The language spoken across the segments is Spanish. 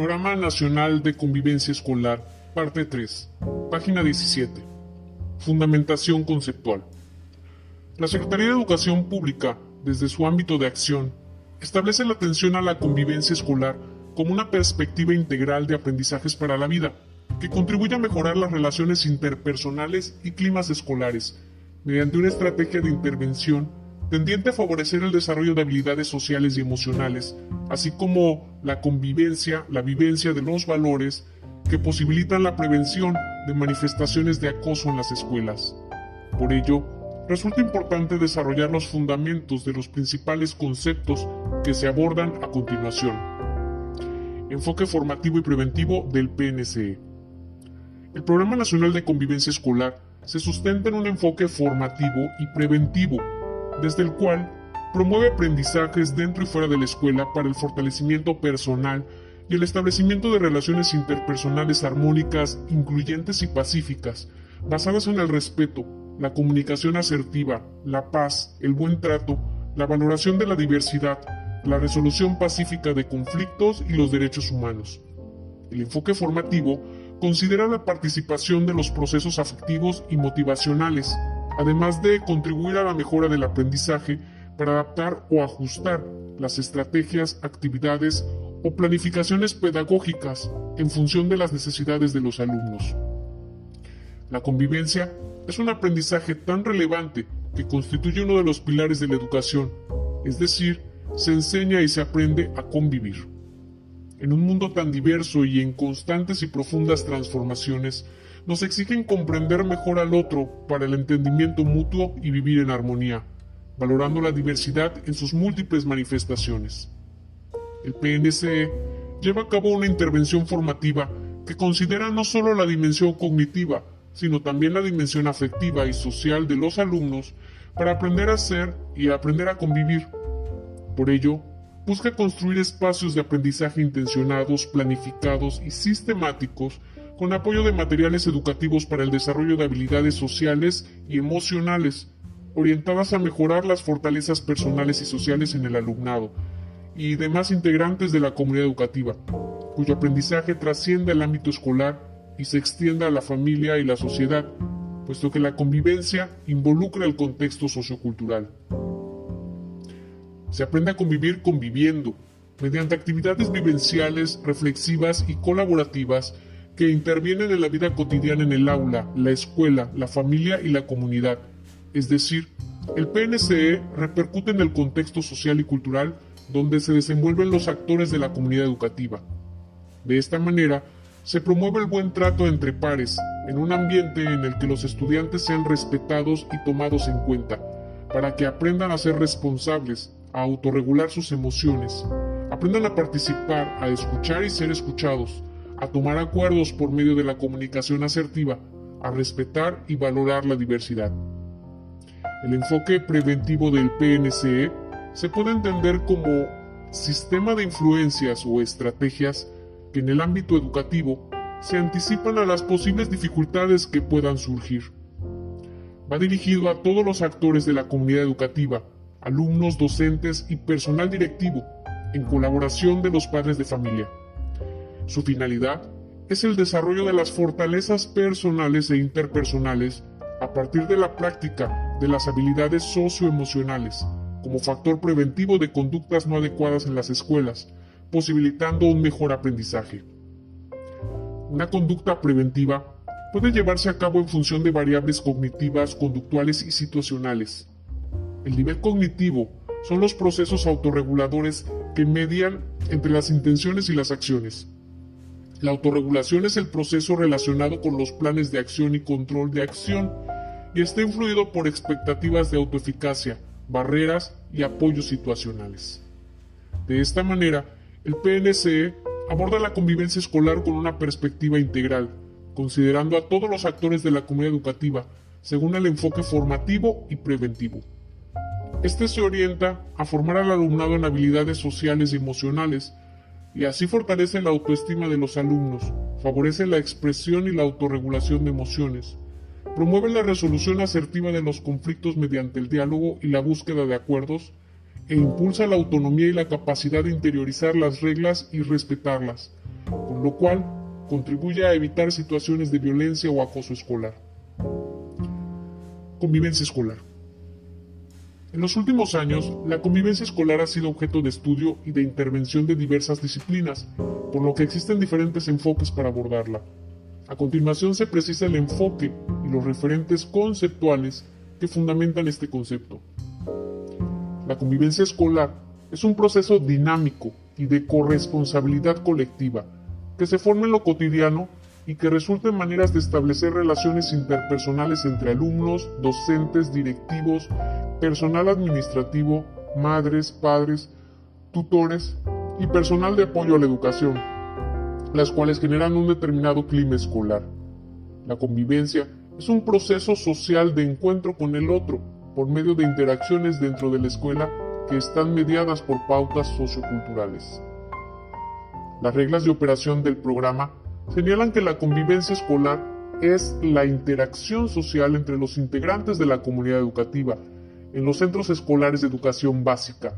Programa Nacional de Convivencia Escolar, parte 3, página 17. Fundamentación conceptual. La Secretaría de Educación Pública, desde su ámbito de acción, establece la atención a la convivencia escolar como una perspectiva integral de aprendizajes para la vida, que contribuye a mejorar las relaciones interpersonales y climas escolares, mediante una estrategia de intervención tendiente a favorecer el desarrollo de habilidades sociales y emocionales, así como la convivencia, la vivencia de los valores que posibilitan la prevención de manifestaciones de acoso en las escuelas. Por ello, resulta importante desarrollar los fundamentos de los principales conceptos que se abordan a continuación. Enfoque formativo y preventivo del PNCE. El Programa Nacional de Convivencia Escolar se sustenta en un enfoque formativo y preventivo desde el cual promueve aprendizajes dentro y fuera de la escuela para el fortalecimiento personal y el establecimiento de relaciones interpersonales armónicas, incluyentes y pacíficas, basadas en el respeto, la comunicación asertiva, la paz, el buen trato, la valoración de la diversidad, la resolución pacífica de conflictos y los derechos humanos. El enfoque formativo considera la participación de los procesos afectivos y motivacionales, además de contribuir a la mejora del aprendizaje para adaptar o ajustar las estrategias, actividades o planificaciones pedagógicas en función de las necesidades de los alumnos. La convivencia es un aprendizaje tan relevante que constituye uno de los pilares de la educación, es decir, se enseña y se aprende a convivir. En un mundo tan diverso y en constantes y profundas transformaciones, nos exigen comprender mejor al otro para el entendimiento mutuo y vivir en armonía, valorando la diversidad en sus múltiples manifestaciones. El PNCE lleva a cabo una intervención formativa que considera no solo la dimensión cognitiva, sino también la dimensión afectiva y social de los alumnos para aprender a ser y aprender a convivir. Por ello, busca construir espacios de aprendizaje intencionados, planificados y sistemáticos con apoyo de materiales educativos para el desarrollo de habilidades sociales y emocionales, orientadas a mejorar las fortalezas personales y sociales en el alumnado y demás integrantes de la comunidad educativa, cuyo aprendizaje trascienda el ámbito escolar y se extienda a la familia y la sociedad, puesto que la convivencia involucra el contexto sociocultural. Se aprende a convivir conviviendo, mediante actividades vivenciales, reflexivas y colaborativas que intervienen en la vida cotidiana en el aula, la escuela, la familia y la comunidad. Es decir, el PNCE repercute en el contexto social y cultural donde se desenvuelven los actores de la comunidad educativa. De esta manera, se promueve el buen trato entre pares, en un ambiente en el que los estudiantes sean respetados y tomados en cuenta, para que aprendan a ser responsables, a autorregular sus emociones, aprendan a participar, a escuchar y ser escuchados, a tomar acuerdos por medio de la comunicación asertiva, a respetar y valorar la diversidad. El enfoque preventivo del PNCE se puede entender como sistema de influencias o estrategias que en el ámbito educativo se anticipan a las posibles dificultades que puedan surgir. Va dirigido a todos los actores de la comunidad educativa, alumnos, docentes y personal directivo, en colaboración de los padres de familia. Su finalidad es el desarrollo de las fortalezas personales e interpersonales a partir de la práctica de las habilidades socioemocionales como factor preventivo de conductas no adecuadas en las escuelas, posibilitando un mejor aprendizaje. Una conducta preventiva puede llevarse a cabo en función de variables cognitivas, conductuales y situacionales. El nivel cognitivo son los procesos autorreguladores que median entre las intenciones y las acciones. La autorregulación es el proceso relacionado con los planes de acción y control de acción y está influido por expectativas de autoeficacia, barreras y apoyos situacionales. De esta manera, el PNCE aborda la convivencia escolar con una perspectiva integral, considerando a todos los actores de la comunidad educativa según el enfoque formativo y preventivo. Este se orienta a formar al alumnado en habilidades sociales y emocionales y así fortalece la autoestima de los alumnos, favorece la expresión y la autorregulación de emociones, promueve la resolución asertiva de los conflictos mediante el diálogo y la búsqueda de acuerdos, e impulsa la autonomía y la capacidad de interiorizar las reglas y respetarlas, con lo cual contribuye a evitar situaciones de violencia o acoso escolar. Convivencia escolar. En los últimos años, la convivencia escolar ha sido objeto de estudio y de intervención de diversas disciplinas, por lo que existen diferentes enfoques para abordarla. A continuación se precisa el enfoque y los referentes conceptuales que fundamentan este concepto. La convivencia escolar es un proceso dinámico y de corresponsabilidad colectiva que se forma en lo cotidiano y que resulta en maneras de establecer relaciones interpersonales entre alumnos, docentes, directivos, personal administrativo, madres, padres, tutores y personal de apoyo a la educación, las cuales generan un determinado clima escolar. La convivencia es un proceso social de encuentro con el otro por medio de interacciones dentro de la escuela que están mediadas por pautas socioculturales. Las reglas de operación del programa señalan que la convivencia escolar es la interacción social entre los integrantes de la comunidad educativa en los centros escolares de educación básica.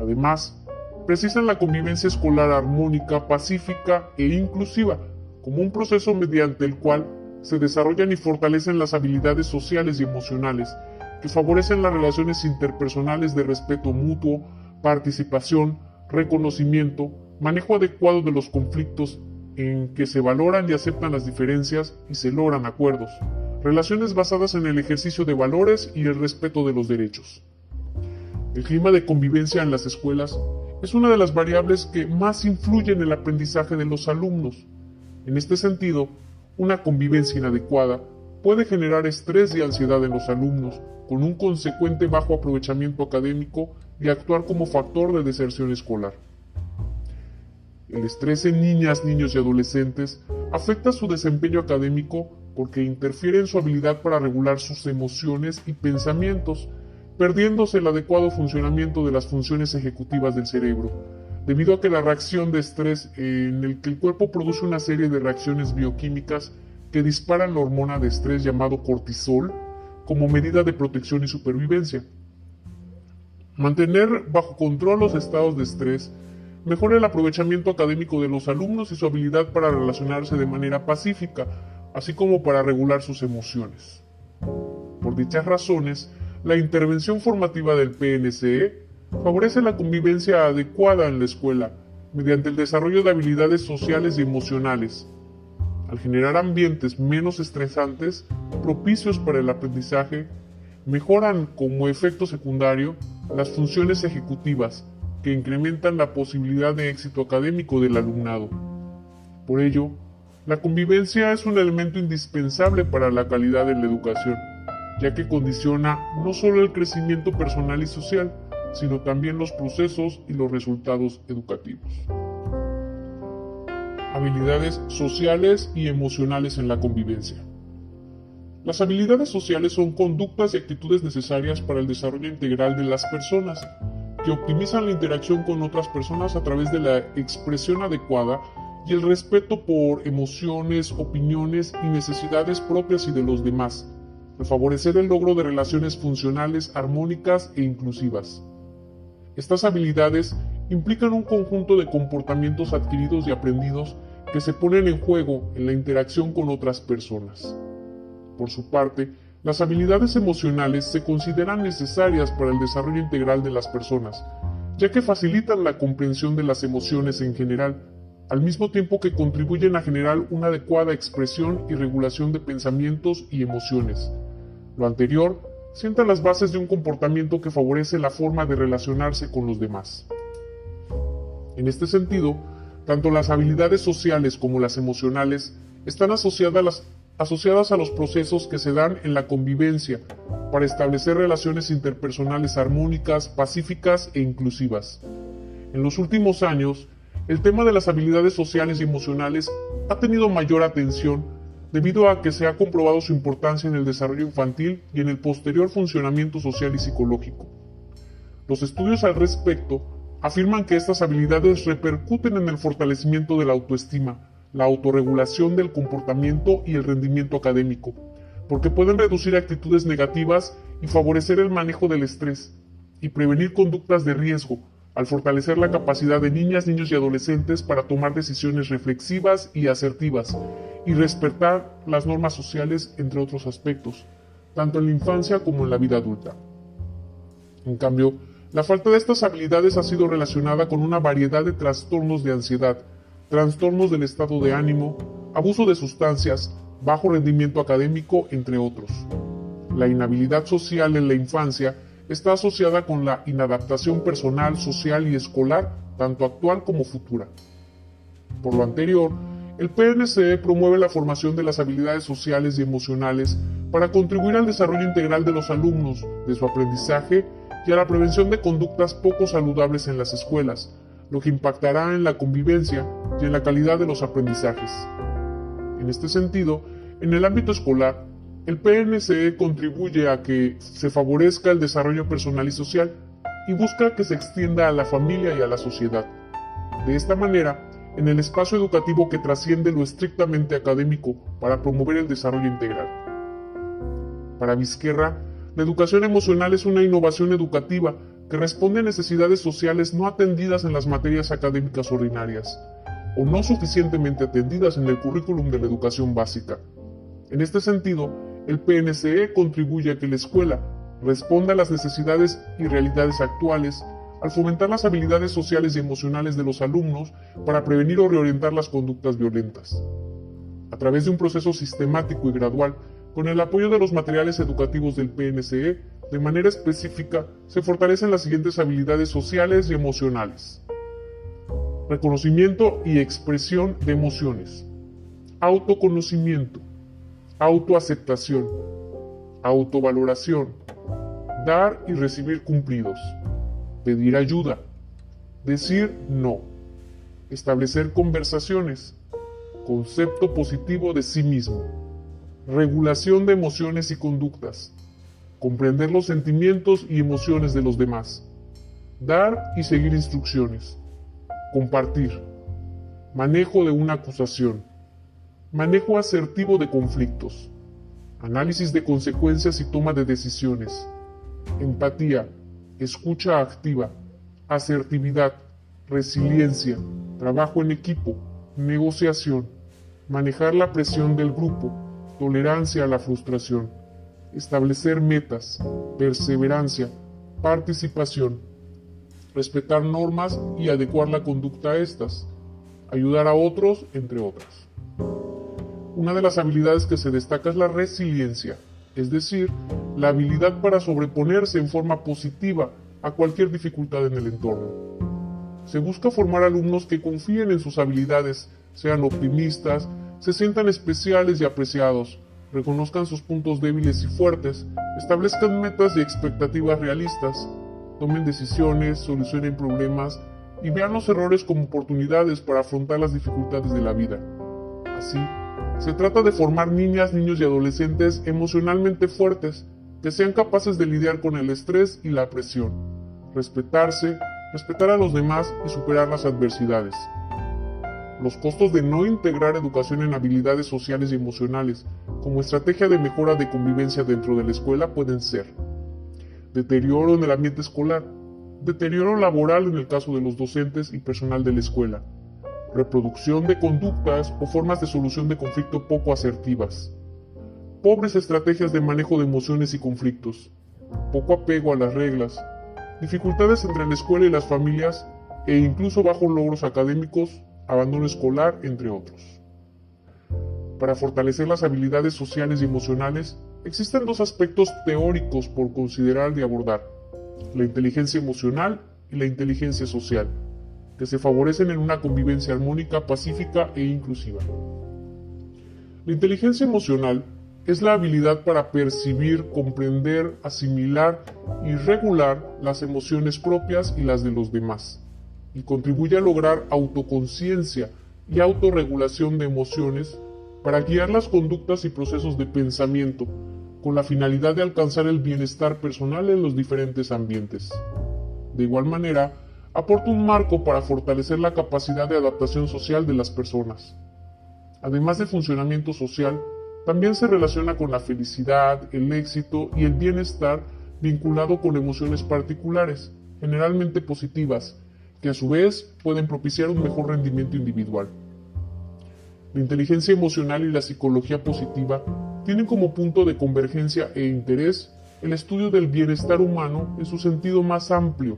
Además, precisan la convivencia escolar armónica, pacífica e inclusiva como un proceso mediante el cual se desarrollan y fortalecen las habilidades sociales y emocionales que favorecen las relaciones interpersonales de respeto mutuo, participación, reconocimiento, manejo adecuado de los conflictos en que se valoran y aceptan las diferencias y se logran acuerdos, relaciones basadas en el ejercicio de valores y el respeto de los derechos. El clima de convivencia en las escuelas es una de las variables que más influyen en el aprendizaje de los alumnos. En este sentido, una convivencia inadecuada puede generar estrés y ansiedad en los alumnos, con un consecuente bajo aprovechamiento académico y actuar como factor de deserción escolar. El estrés en niñas, niños y adolescentes afecta su desempeño académico porque interfiere en su habilidad para regular sus emociones y pensamientos, perdiéndose el adecuado funcionamiento de las funciones ejecutivas del cerebro, debido a que la reacción de estrés en el que el cuerpo produce una serie de reacciones bioquímicas que disparan la hormona de estrés llamado cortisol como medida de protección y supervivencia. Mantener bajo control los estados de estrés mejora el aprovechamiento académico de los alumnos y su habilidad para relacionarse de manera pacífica, así como para regular sus emociones. Por dichas razones, la intervención formativa del PNCE favorece la convivencia adecuada en la escuela, mediante el desarrollo de habilidades sociales y emocionales. Al generar ambientes menos estresantes, propicios para el aprendizaje, mejoran como efecto secundario las funciones ejecutivas, que incrementan la posibilidad de éxito académico del alumnado. Por ello, la convivencia es un elemento indispensable para la calidad de la educación, ya que condiciona no solo el crecimiento personal y social, sino también los procesos y los resultados educativos. Habilidades sociales y emocionales en la convivencia. Las habilidades sociales son conductas y actitudes necesarias para el desarrollo integral de las personas, que optimizan la interacción con otras personas a través de la expresión adecuada y el respeto por emociones, opiniones y necesidades propias y de los demás, de favorecer el logro de relaciones funcionales, armónicas e inclusivas. Estas habilidades implican un conjunto de comportamientos adquiridos y aprendidos que se ponen en juego en la interacción con otras personas. Por su parte, las habilidades emocionales se consideran necesarias para el desarrollo integral de las personas, ya que facilitan la comprensión de las emociones en general, al mismo tiempo que contribuyen a generar una adecuada expresión y regulación de pensamientos y emociones. Lo anterior sienta las bases de un comportamiento que favorece la forma de relacionarse con los demás. En este sentido, tanto las habilidades sociales como las emocionales están asociadas a las asociadas a los procesos que se dan en la convivencia para establecer relaciones interpersonales armónicas, pacíficas e inclusivas. En los últimos años, el tema de las habilidades sociales y emocionales ha tenido mayor atención debido a que se ha comprobado su importancia en el desarrollo infantil y en el posterior funcionamiento social y psicológico. Los estudios al respecto afirman que estas habilidades repercuten en el fortalecimiento de la autoestima, la autorregulación del comportamiento y el rendimiento académico, porque pueden reducir actitudes negativas y favorecer el manejo del estrés y prevenir conductas de riesgo, al fortalecer la capacidad de niñas, niños y adolescentes para tomar decisiones reflexivas y asertivas, y respetar las normas sociales, entre otros aspectos, tanto en la infancia como en la vida adulta. En cambio, la falta de estas habilidades ha sido relacionada con una variedad de trastornos de ansiedad, trastornos del estado de ánimo, abuso de sustancias, bajo rendimiento académico, entre otros. La inhabilidad social en la infancia está asociada con la inadaptación personal, social y escolar, tanto actual como futura. Por lo anterior, el PNCE promueve la formación de las habilidades sociales y emocionales para contribuir al desarrollo integral de los alumnos, de su aprendizaje y a la prevención de conductas poco saludables en las escuelas, lo que impactará en la convivencia y en la calidad de los aprendizajes. En este sentido, en el ámbito escolar, el PNCE contribuye a que se favorezca el desarrollo personal y social y busca que se extienda a la familia y a la sociedad. De esta manera, en el espacio educativo que trasciende lo estrictamente académico para promover el desarrollo integral. Para Vizquerra, la educación emocional es una innovación educativa que responde a necesidades sociales no atendidas en las materias académicas ordinarias o no suficientemente atendidas en el currículum de la educación básica. En este sentido, el PNCE contribuye a que la escuela responda a las necesidades y realidades actuales al fomentar las habilidades sociales y emocionales de los alumnos para prevenir o reorientar las conductas violentas. A través de un proceso sistemático y gradual, con el apoyo de los materiales educativos del PNCE, de manera específica, se fortalecen las siguientes habilidades sociales y emocionales. Reconocimiento y expresión de emociones. Autoconocimiento. Autoaceptación, autovaloración, dar y recibir cumplidos, pedir ayuda, decir no, establecer conversaciones, concepto positivo de sí mismo, regulación de emociones y conductas, comprender los sentimientos y emociones de los demás, dar y seguir instrucciones, compartir, manejo de una acusación, manejo asertivo de conflictos, análisis de consecuencias y toma de decisiones, empatía, escucha activa, asertividad, resiliencia, trabajo en equipo, negociación, manejar la presión del grupo, tolerancia a la frustración, establecer metas, perseverancia, participación, respetar normas y adecuar la conducta a estas, ayudar a otros, entre otras. Una de las habilidades que se destaca es la resiliencia, es decir, la habilidad para sobreponerse en forma positiva a cualquier dificultad en el entorno. Se busca formar alumnos que confíen en sus habilidades, sean optimistas, se sientan especiales y apreciados, reconozcan sus puntos débiles y fuertes, establezcan metas y expectativas realistas, tomen decisiones, solucionen problemas y vean los errores como oportunidades para afrontar las dificultades de la vida. Así, se trata de formar niñas, niños y adolescentes emocionalmente fuertes, que sean capaces de lidiar con el estrés y la presión, respetarse, respetar a los demás y superar las adversidades. Los costos de no integrar educación en habilidades sociales y emocionales como estrategia de mejora de convivencia dentro de la escuela pueden ser deterioro en el ambiente escolar, deterioro laboral en el caso de los docentes y personal de la escuela, reproducción de conductas o formas de solución de conflicto poco asertivas, pobres estrategias de manejo de emociones y conflictos, poco apego a las reglas, dificultades entre la escuela y las familias e incluso bajos logros académicos, abandono escolar, entre otros. Para fortalecer las habilidades sociales y emocionales, existen dos aspectos teóricos por considerar y abordar, la inteligencia emocional y la inteligencia social que se favorecen en una convivencia armónica, pacífica e inclusiva. La inteligencia emocional es la habilidad para percibir, comprender, asimilar y regular las emociones propias y las de los demás, y contribuye a lograr autoconciencia y autorregulación de emociones para guiar las conductas y procesos de pensamiento, con la finalidad de alcanzar el bienestar personal en los diferentes ambientes. De igual manera, aporta un marco para fortalecer la capacidad de adaptación social de las personas. Además del funcionamiento social, también se relaciona con la felicidad, el éxito y el bienestar vinculado con emociones particulares, generalmente positivas, que a su vez pueden propiciar un mejor rendimiento individual. La inteligencia emocional y la psicología positiva tienen como punto de convergencia e interés el estudio del bienestar humano en su sentido más amplio.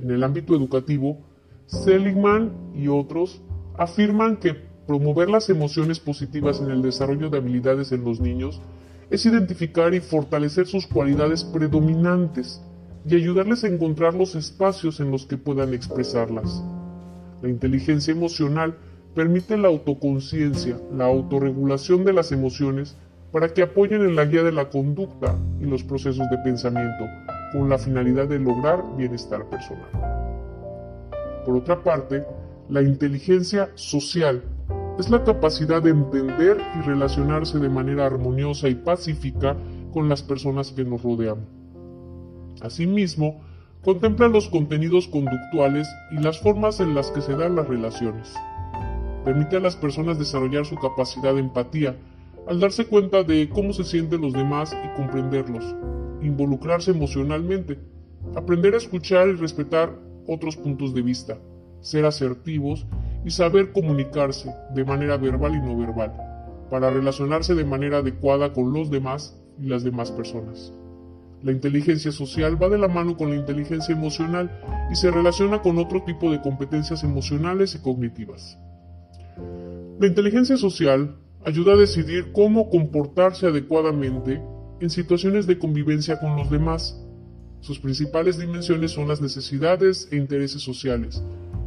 En el ámbito educativo, Seligman y otros afirman que promover las emociones positivas en el desarrollo de habilidades en los niños es identificar y fortalecer sus cualidades predominantes y ayudarles a encontrar los espacios en los que puedan expresarlas. La inteligencia emocional permite la autoconciencia, la autorregulación de las emociones para que apoyen en la guía de la conducta y los procesos de pensamiento, con la finalidad de lograr bienestar personal. Por otra parte, la inteligencia social es la capacidad de entender y relacionarse de manera armoniosa y pacífica con las personas que nos rodean. Asimismo, contempla los contenidos conductuales y las formas en las que se dan las relaciones permite a las personas desarrollar su capacidad de empatía al darse cuenta de cómo se sienten los demás y comprenderlos, involucrarse emocionalmente, aprender a escuchar y respetar otros puntos de vista, ser asertivos y saber comunicarse de manera verbal y no verbal, para relacionarse de manera adecuada con los demás y las demás personas. La inteligencia social va de la mano con la inteligencia emocional y se relaciona con otro tipo de competencias emocionales y cognitivas. La inteligencia social ayuda a decidir cómo comportarse adecuadamente en situaciones de convivencia con los demás. Sus principales dimensiones son las necesidades e intereses sociales,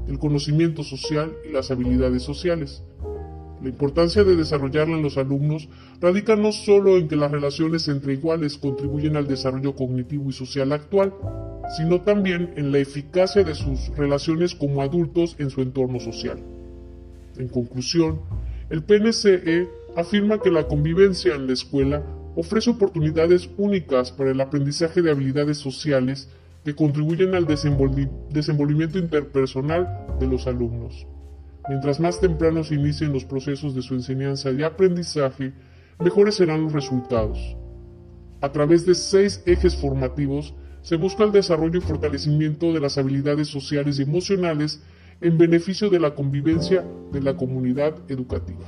el conocimiento social y las habilidades sociales. La importancia de desarrollarla en los alumnos radica no solo en que las relaciones entre iguales contribuyen al desarrollo cognitivo y social actual, sino también en la eficacia de sus relaciones como adultos en su entorno social. En conclusión, el PNCE afirma que la convivencia en la escuela ofrece oportunidades únicas para el aprendizaje de habilidades sociales que contribuyen al desenvolvimiento interpersonal de los alumnos. Mientras más temprano se inicien los procesos de su enseñanza y aprendizaje, mejores serán los resultados. A través de seis ejes formativos se busca el desarrollo y fortalecimiento de las habilidades sociales y emocionales en beneficio de la convivencia de la comunidad educativa.